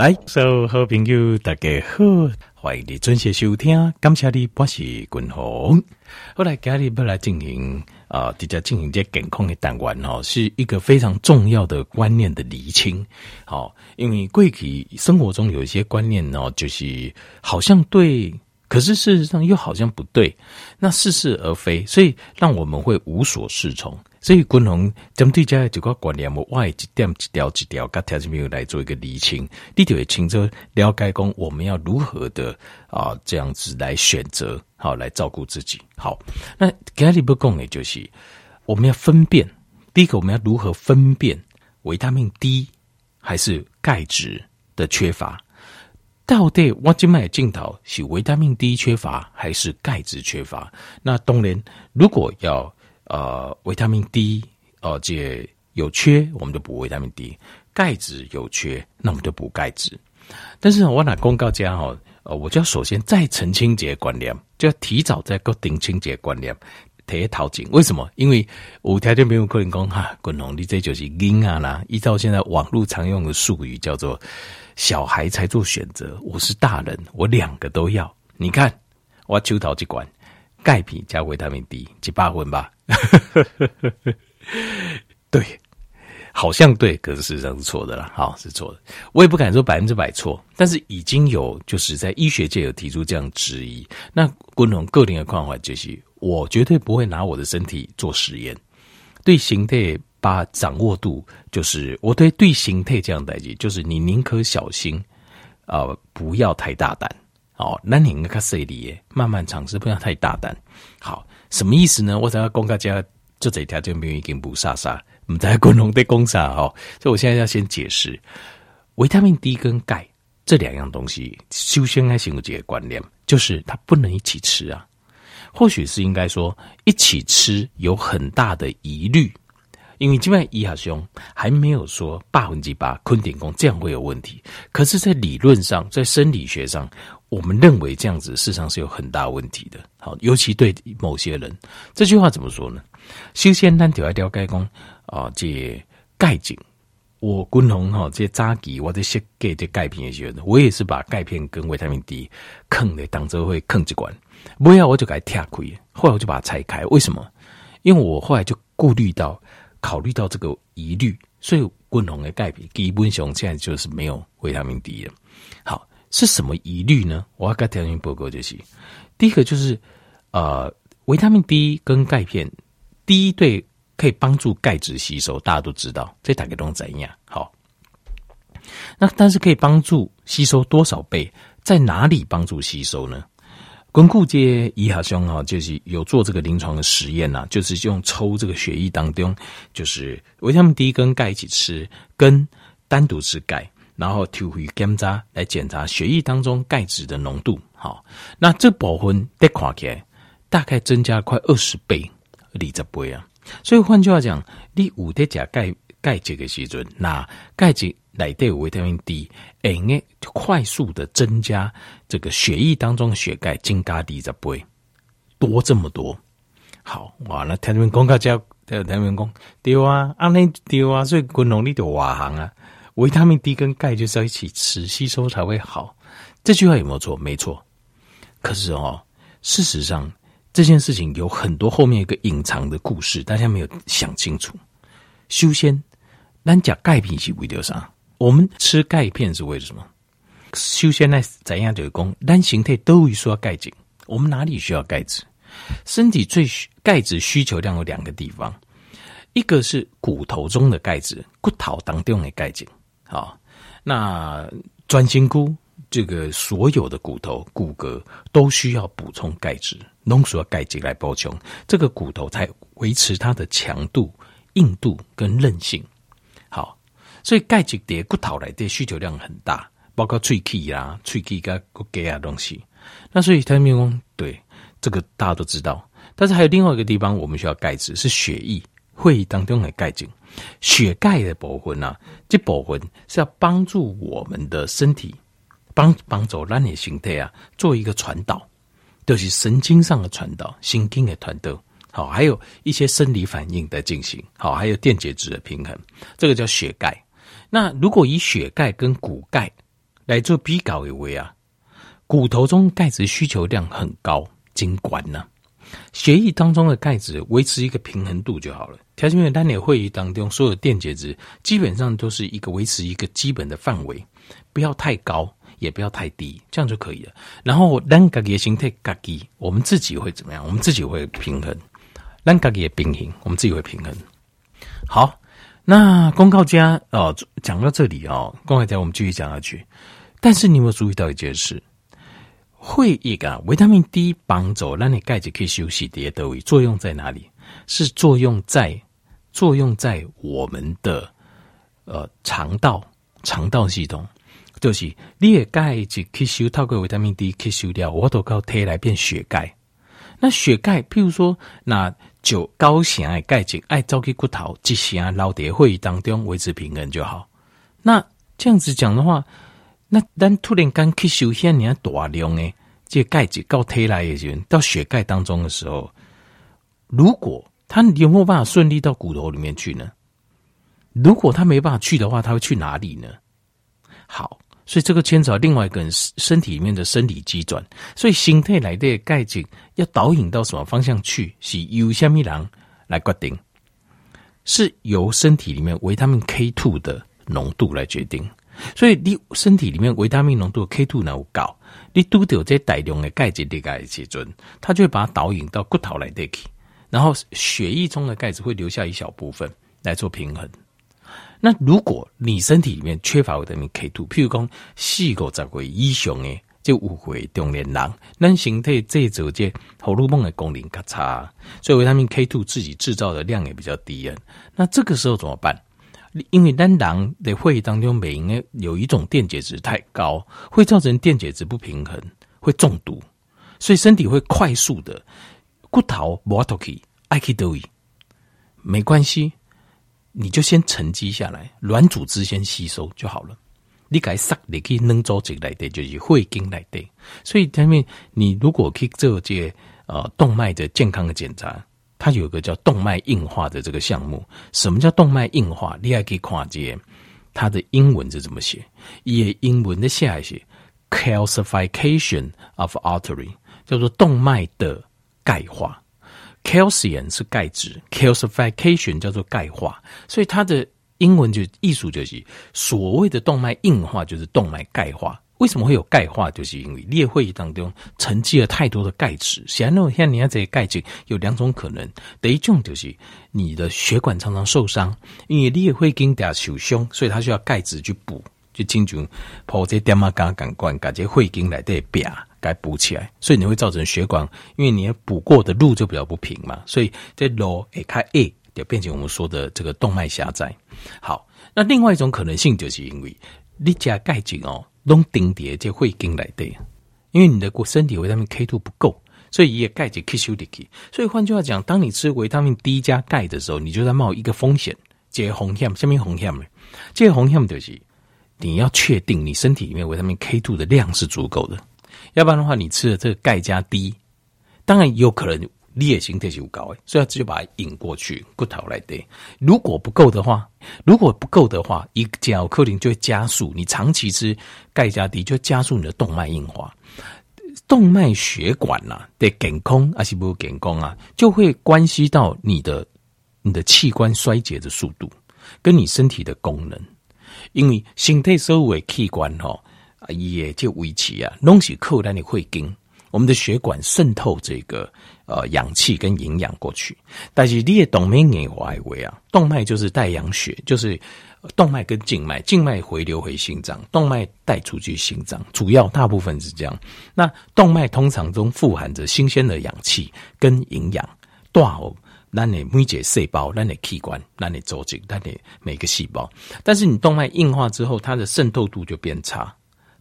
来，所有好朋友大家好，欢迎你准时收听，感谢你，我是君鸿。后来家里要来进行啊，直接进行这健康的单元哦，是一个非常重要的观念的厘清。好，因为过去生活中有一些观念哦，就是好像对，可是事实上又好像不对，那似是而非，所以让我们会无所适从。所以，共同针对这几个观念，我外一点一条一条，跟条件没有来做一个厘清，你就会清楚了解讲我们要如何的啊这样子来选择，好来照顾自己。好，那今日要讲的就是我们要分辨，第一个我们要如何分辨维他命 D 还是钙质的缺乏？到底我今麦镜头是维他命 D 缺乏还是钙质缺乏？那当然，如果要呃，维他命 D，呃，这有缺，我们就补维他命 D；钙质有缺，那我们就补钙质。但是我拿公告家哈，呃，我就要首先再澄清这个观念，就要提早再个定清这观念，提淘金。为什么？因为有条件没有客人讲哈，滚龙你这就是婴儿啦。依照现在网络常用的术语叫做小孩才做选择，我是大人，我两个都要。你看，我求讨这管。钙片加维他命 D 几八分吧？对，好像对，可是事实上是错的啦。好，是错的。我也不敢说百分之百错，但是已经有就是在医学界有提出这样质疑。那共同个人的看法就是，我绝对不会拿我的身体做实验。对形态把掌握度，就是我对对形态这样代际，就是你宁可小心啊、不要太大胆。哦，那你应该看谁里慢慢尝试，不要太大胆。好，什么意思呢？我想要讲大家，就这条就没有已经不杀杀，我们在共同的攻杀哈。所以我现在要先解释，维他命 D 跟钙这两样东西，首先还是有几个观念，就是它不能一起吃啊。或许是应该说一起吃有很大的疑虑。因为这边医学上还没有说百分之百肯定讲这样会有问题，可是，在理论上，在生理学上，我们认为这样子事实上是有很大问题的。好，尤其对某些人，这句话怎么说呢？首先，咱就要了解讲啊，这钙质，我均衡哈，这早期我在写给这钙片的时候，我也是把钙片跟维他命 D 坑的当做会坑一罐，不要我就给它拆开，后来我就把它拆开。为什么？因为我后来就顾虑到。考虑到这个疑虑，所以均衡的钙片基本上现在就是没有维他命 D 了。好，是什么疑虑呢？我要跟条件报告就是，第一个就是呃，维他命 D 跟钙片，第一对可以帮助钙质吸收，大家都知道，这大概都怎样？好，那但是可以帮助吸收多少倍？在哪里帮助吸收呢？巩固这医好兄啊，就是有做这个临床的实验呐，就是用抽这个血液当中，就是维他命 D 跟钙一起吃，跟单独吃钙，然后抽回检查来检查血液当中钙质的浓度。好，那这部分得看起来大概增加快二十倍，二十倍啊。所以换句话讲，你有得加钙钙质的时阵，那钙质。来对维他命 D，哎，快速的增加这个血液当中血钙，增加二十倍，多这么多。好哇，那听你们讲个叫，听你们讲对啊，安尼对啊，所以均衡你就外行啊。维他命 D 跟钙就是要一起吃，吸收才会好。这句话有没有错？没错。可是哦，事实上这件事情有很多后面一个隐藏的故事，大家没有想清楚。修仙，咱讲钙片是为了啥？我们吃钙片是为了什么？修仙呢，怎样就讲，单形态都会说钙质。我们哪里需要钙质？身体最需钙质需求量有两个地方，一个是骨头中的钙质，骨头当中的钙质。好，那转心骨这个所有的骨头骨骼都需要补充钙质，浓缩钙质来补充，这个骨头才维持它的强度、硬度跟韧性。好。所以钙质的骨头来的需求量很大，包括喙齿啦、喙齿跟骨骼啊东西。那所以他们说，对这个大家都知道。但是还有另外一个地方，我们需要钙质，是血液、会议当中的钙质。血钙的部分啊，这部分是要帮助我们的身体帮帮助让你形态啊，做一个传导，就是神经上的传导、神经的传导。好，还有一些生理反应的进行。好，还有电解质的平衡，这个叫血钙。那如果以血钙跟骨钙来做比较的话啊，骨头中钙质需求量很高，尽管呢，血液当中的钙质维持一个平衡度就好了。条件员单点会议当中，所有电解质基本上都是一个维持一个基本的范围，不要太高，也不要太低，这样就可以了。然后单个的形态，嘎吉，我们自己会怎么样？我们自己会平衡。单个也平衡，我们自己会平衡。好，那公告家哦，讲到这里哦，公告家我们继续讲下去。但是你有没有注意到一件事？会议啊，维他命 D 帮助让你钙质可以休息的的作用在哪里？是作用在。作用在我们的呃肠道肠道系统，就是你的钙质吸收透过维他命 D 吸收掉，我都靠体来变血钙。那血钙，譬如说，那就高血钙质爱走去骨头，这些啊老蝶会议当中维持平衡就好。那这样子讲的话，那咱突然间吸收些你大量诶，这钙质到体来的时候，到血钙当中的时候，如果它有没有办法顺利到骨头里面去呢？如果它没办法去的话，它会去哪里呢？好，所以这个牵扯另外一个人身体里面的生理机转。所以心态来的钙质要导引到什么方向去，是由虾米人来决定，是由身体里面维他命 K two 的浓度来决定。所以你身体里面维他命浓度 K two 呢高，你都得有这大量的钙质的钙质准，它就会把它导引到骨头来的去。然后血液中的钙质会留下一小部分来做平衡。那如果你身体里面缺乏维他命 K two，譬如讲四个十岁以上诶，就误会中年人，那形态这组这荷尔蒙的功能较差，所以维他命 K two 自己制造的量也比较低啊。那这个时候怎么办？因为单人的会议当中，每应该有一种电解质太高，会造成电解质不平衡，会中毒，所以身体会快速的。骨头磨脱去，爱去都没关系，你就先沉积下来，软组织先吸收就好了。你该塞你可以能组织来的，就是会经来的。所以他们，你如果可以做这呃动脉的健康的检查，它有一个叫动脉硬化的这个项目。什么叫动脉硬化？你还可以跨界它的英文是怎么写？也英文的下一写 calcification of artery，叫做动脉的。钙化，calcium 是钙质，calcification 叫做钙化，所以它的英文就意思就是所谓的动脉硬化就是动脉钙化。为什么会有钙化？就是因为裂会议当中沉积了太多的钙质。显然，像你看这些钙质有两种可能，第一种就是你的血管常常受伤，因为裂会经掉受伤，所以它需要钙质去补，就进行跑这点嘛，刚刚管感觉会经来的变。该补起来，所以你会造成血管，因为你要补过的路就比较不平嘛，所以这路一开 A 就变成我们说的这个动脉狭窄。好，那另外一种可能性就是因为你加钙质哦，拢顶叠就会经来的，因为你的身体维他命 K two 不够，所以也钙质吸收进去。所以换句话讲，当你吃维他命 D 加钙的时候，你就在冒一个风险，这个风险，什么风险呢？这个风险就是你要确定你身体里面维他命 K two 的量是足够的。要不然的话，你吃的这个钙加 D，当然有可能裂形特性高诶，所以他就把它引过去骨头来的。如果不够的话，如果不够的话，一甲克林就会加速。你长期吃钙加 D，就加速你的动脉硬化，动脉血管呐的健康还是不健康啊，就会关系到你的你的器官衰竭的速度，跟你身体的功能，因为身体所有的器官哈。啊，也就维持啊，拢是扣在你会经，我们的血管渗透这个呃氧气跟营养过去。但是你的动脉硬化为啊，动脉就是带氧血，就是动脉跟静脉，静脉回流回心脏，动脉带出去心脏，主要大部分是这样。那动脉通常中富含着新鲜的氧气跟营养，多好，让你每节细胞，让你器官，让你组织，让你每个细胞。但是你动脉硬化之后，它的渗透度就变差。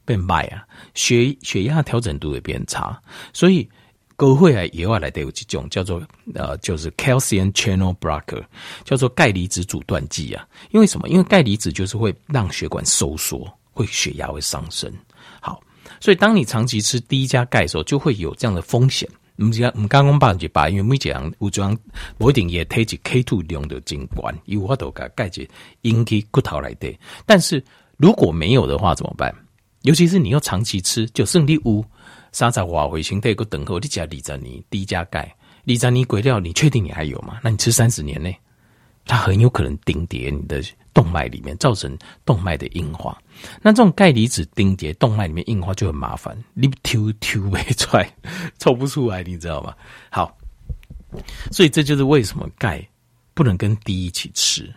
变慢啊，血血压调整度也变差，所以各会啊也要来得有几种叫做呃，就是 calcium channel blocker，叫做钙离子阻断剂啊。因为什么？因为钙离子就是会让血管收缩，会血压会上升。好，所以当你长期吃 D 加钙的时候，就会有这样的风险。我们讲，我们刚刚把就把，因为每讲有这样不一定也推起 K two 量的尽管，有法度个钙质引起骨头来的。但是如果没有的话怎么办？尤其是你要长期吃，就剩你五三十瓦回形态个等候，你加二十年低加钙，二十年过掉，你确定你还有吗？那你吃三十年内，它很有可能钉叠你的动脉里面，造成动脉的硬化。那这种钙离子钉叠动脉里面硬化就很麻烦，你抽抽不出来，抽不出来，你知道吗？好，所以这就是为什么钙不能跟锂一起吃。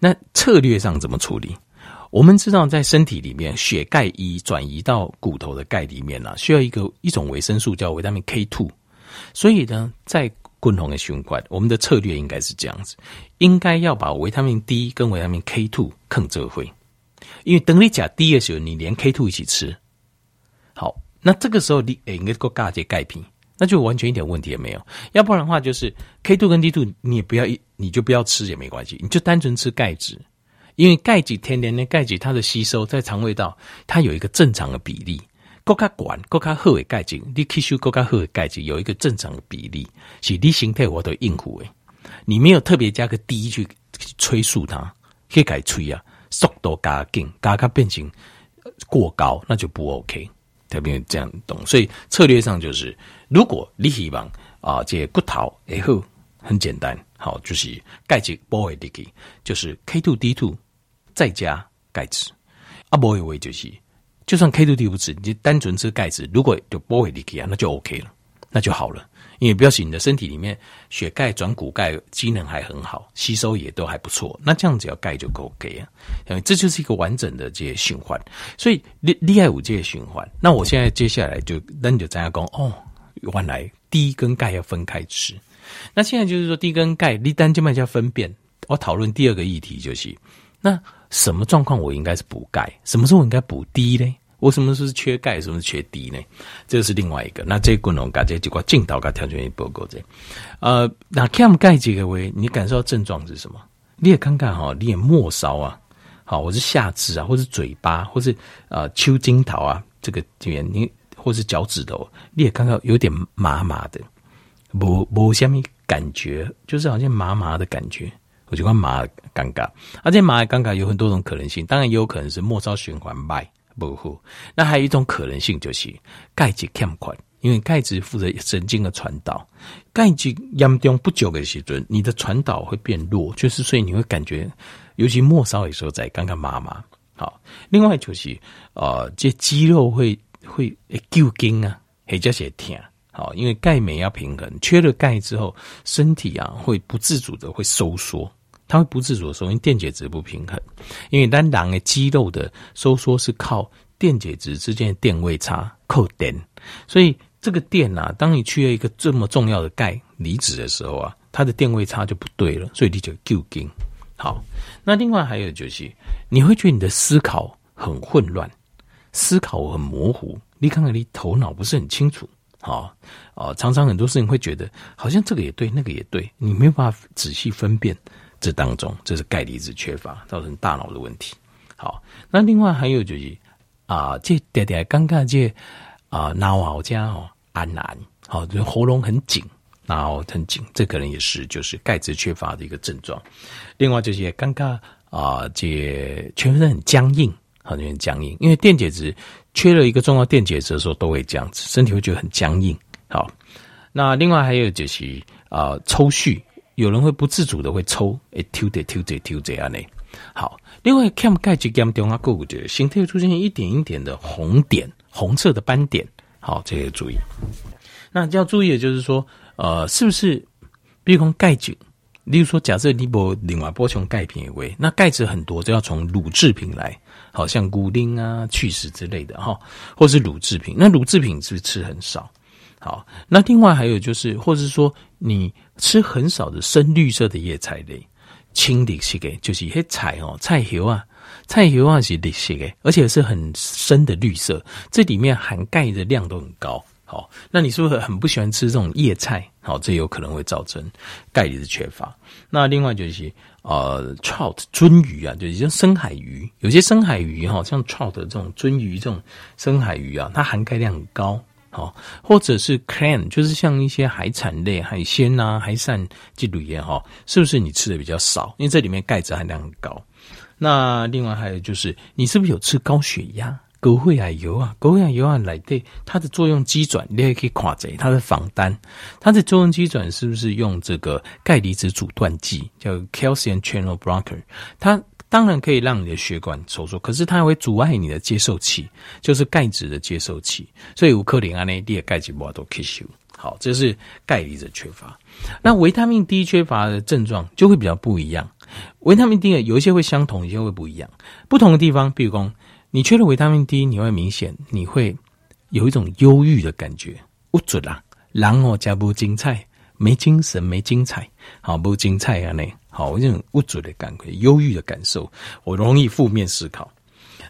那策略上怎么处理？我们知道，在身体里面，血钙一转移到骨头的钙里面呢、需要一个一种维生素叫维他命 K two。所以呢，在共同的循环，我们的策略应该是这样子：应该要把维他命 D 跟维他命 K two 啃这会，因为等你讲 D 的时候，你连 K two 一起吃。好，那这个时候你应该够嘎这钙片，那就完全一点问题也没有。要不然的话，就是 K two 跟 D two 你也不要一，你就不要吃也没关系，你就单纯吃钙质。因为钙质天然的钙质，它的吸收在肠胃道，它有一个正常的比例。够卡管，够卡好的钙质，你吸收够卡好的钙质有一个正常的比例，是你形态我都应付诶。你没有特别加个 D 去催促它，去改催啊，速度加紧，加它变成过高，那就不 OK。特别这样懂，所以策略上就是，如果你希望啊，这个骨头以后很简单，好，就是钙质补回进去，就是 K two D two。再加钙质，啊，不会为就是，就算 K two D 不吃，你就单纯吃钙质，如果就不会离开啊，那就 OK 了，那就好了。因为表示你的身体里面血钙转骨钙机能还很好，吸收也都还不错，那这样只要钙就 OK 啊。因为这就是一个完整的这些循环，所以厉厉害五这些循环。那我现在接下来就那你就这样讲哦，原来 D 跟钙要分开吃。那现在就是说 D 跟钙，你单就卖叫分辨。我讨论第二个议题就是那。什么状况我应该是补钙？什么时候我应该补低呢？我什么时候是缺钙？什么是缺低呢？这是另外一个。那这个呢，感觉就挂进导跟条件一报告这。呃，那 Cam 钙这个位，你感受到症状是什么？你也看看哈，你也末梢啊，好，我是下肢啊，或是嘴巴，或是呃丘荆桃啊，这个这边你或是脚趾头，你也看到有点麻麻的，无无什么感觉，就是好像麻麻的感觉。我就讲麻尴尬，而且麻尴尬有很多种可能性，当然也有可能是末梢循环脉不好。那还有一种可能性就是钙质欠款，因为钙质负责神经的传导，钙质严重不足的时阵，你的传导会变弱，就是所以你会感觉，尤其末梢的时候在刚刚麻麻。好，另外就是呃，这肌肉会会揪筋啊，或者是疼。好，因为钙镁要平衡，缺了钙之后，身体啊会不自主的会收缩，它会不自主的收缩，因为电解质不平衡。因为单囊的肌肉的收缩是靠电解质之间的电位差扣电，所以这个电啊，当你缺了一个这么重要的钙离子的时候啊，它的电位差就不对了，所以你就揪筋。好，那另外还有就是，你会觉得你的思考很混乱，思考很模糊，你看看你头脑不是很清楚。好，哦，常常很多事情会觉得好像这个也对，那个也对，你没有办法仔细分辨。这当中，这是钙离子缺乏造成大脑的问题。好，那另外还有就是啊，这点点尴尬，这啊，脑好家哦，安难，好，就喉咙很紧，然后很紧，这可能也是就是钙质缺乏的一个症状。另外就是尴尬啊，这全身很僵硬，好像很僵硬，因为电解质。缺了一个重要电解质的时候，都会这样子，身体会觉得很僵硬。好，那另外还有就是啊、抽搐，有人会不自主的会抽，诶，抽的抽的抽这样呢。好，另外看钙质严重啊，各个的形态出现一点一点的红点，红色的斑点。好，这个要注意。那要注意的就是说，呃，是不是比如说钙质？例如说，假设你不另外补充钙片为，那钙质很多就要从乳制品来。好像骨丁啊、去势之类的哈，或是乳制品。那乳制品是不是吃很少？好，那另外还有就是，或者是说你吃很少的深绿色的叶菜类，青绿色的，就是一些菜哦，菜油啊，菜油啊是绿色的，而且是很深的绿色，这里面含钙的量都很高。好，那你是不是很不喜欢吃这种叶菜？好，这有可能会造成钙离子缺乏。那另外就是呃，trout 鳟鱼啊，就是像深海鱼，有些深海鱼哈，像 trout 这种鳟鱼这种深海鱼啊，它含钙量很高。好，或者是 clam，就是像一些海产类海鲜啊、海产这类哈，是不是你吃的比较少？因为这里面钙质含量很高。那另外还有就是，你是不是有吃高血压？高血压油啊，高血压油啊来对它的作用机转，你也可以垮贼它的防单，它的作用机转是不是用这个钙离子阻断剂，叫 calcium channel blocker？它当然可以让你的血管收缩，可是它会阻碍你的接受器，就是钙质的接受器，所以有可能啊，那第二钙质不都吸收。好，这是钙离子缺乏。那维他命 D 缺乏的症状就会比较不一样。维他命 D 有一些会相同，有些会不一样。不同的地方，比如说你缺了维他命 D，你会明显你会有一种忧郁的感觉，不准啦，然后加不精彩，没精神，没精彩，好不精彩啊？那好，这种不准的感觉，忧郁的感受，我容易负面思考。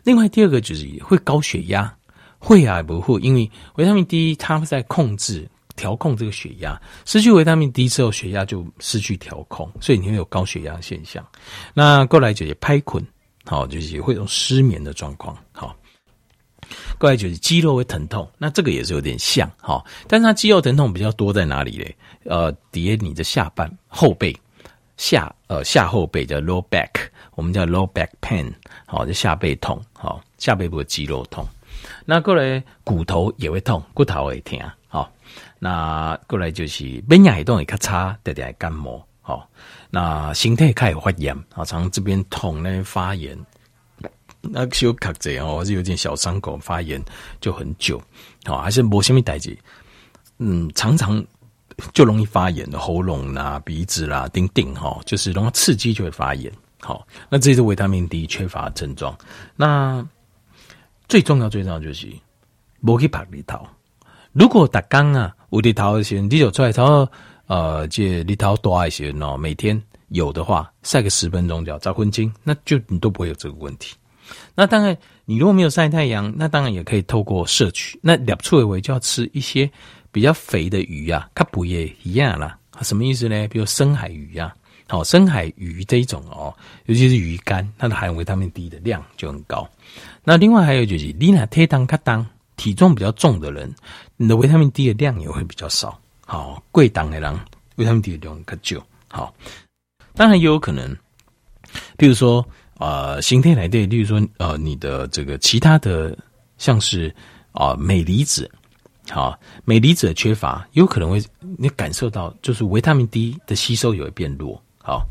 另外第二个就是会高血压，会啊不会？因为维他命 D 它在控制。调控这个血压，失去维他命 D 之后，血压就失去调控，所以你会有高血压现象。那过来就是拍困，好，就是也会有失眠的状况。好，过来就是肌肉会疼痛，那这个也是有点像，好，但是它肌肉疼痛比较多在哪里嘞？呃，叠你的下半后背下呃下后背叫 low back，我们叫 low back pain，好，就下背痛，好，下背部的肌肉痛。那过来骨头也会痛，骨头会疼。那过来就是免疫系统会较差，得点感冒，好。那身体开始发炎，啊，常这边痛那边发炎，那小卡子哦，还是有点小伤口发炎就很久，好，还是没什么代志，嗯，常常就容易发炎的喉咙啦、鼻子啦、丁丁哈，就是容易刺激就会发炎，好。那这是维他命 D 缺乏的症状。那最重要、最重要就是无去晒日头。如果打刚啊，有日头的时候，你就出来头，呃，这日头多一些喏，每天有的话晒个十分钟，叫早昏经，那就你都不会有这个问题。那当然，你如果没有晒太阳，那当然也可以透过摄取。那两处维就要吃一些比较肥的鱼啊，它不也一样啦。什么意思呢？比如深海鱼啊，好，深海鱼这一种哦，尤其是鱼干，它的含维他命 D 的量就很高。那另外还有就是，你那体重较重。体重比较重的人，你的维他命 D 的量也会比较少。好，贵档的人维他命 D 的量较少。好，当然也有可能，比如说呃，形态来对，例如说呃，你的这个其他的像是啊、呃，镁离子，好，镁离子的缺乏，有可能会你感受到就是维他命 D 的吸收也会变弱。好，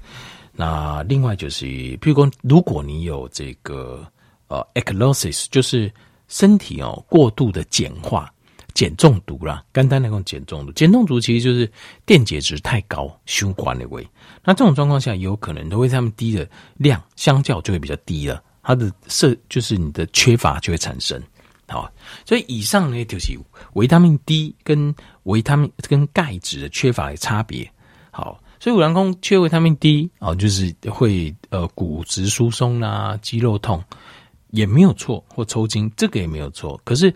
那另外就是，譬如说如果你有这个呃，acidosis，就是。身体哦，过度的碱化、碱中毒啦，肝胆那种，碱中毒。碱中毒其实就是电解质太高，血管的位。那这种状况下，有可能维他命 D 的量相较就会比较低了，它的摄就是你的缺乏就会产生。好，所以以上呢就是维他命 D 跟维他命跟钙质的缺乏的差别。好，所以有人说缺维他命 D 啊，就是会呃骨质疏松啦，肌肉痛。也没有错，或抽筋，这个也没有错。可是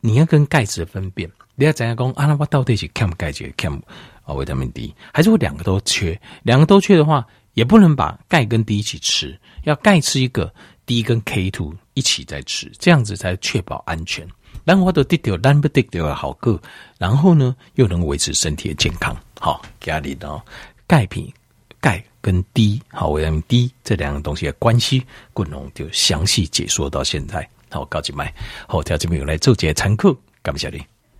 你要跟钙质的分辨，你要怎样讲？阿拉巴到底是欠钙质，欠啊维他命 D，还是会两个都缺？两个都缺的话，也不能把钙跟 D 一起吃，要钙吃一个，D 跟 K two 一起在吃，这样子才确保安全。然后都得掉，但不得掉好个，然后呢又能维持身体的健康。好，家里的钙品。钙跟 D 好，维他命 D 这两个东西的关系，滚龙就详细解说到现在。好，高级麦，好，条这边有来做节参考，感谢你。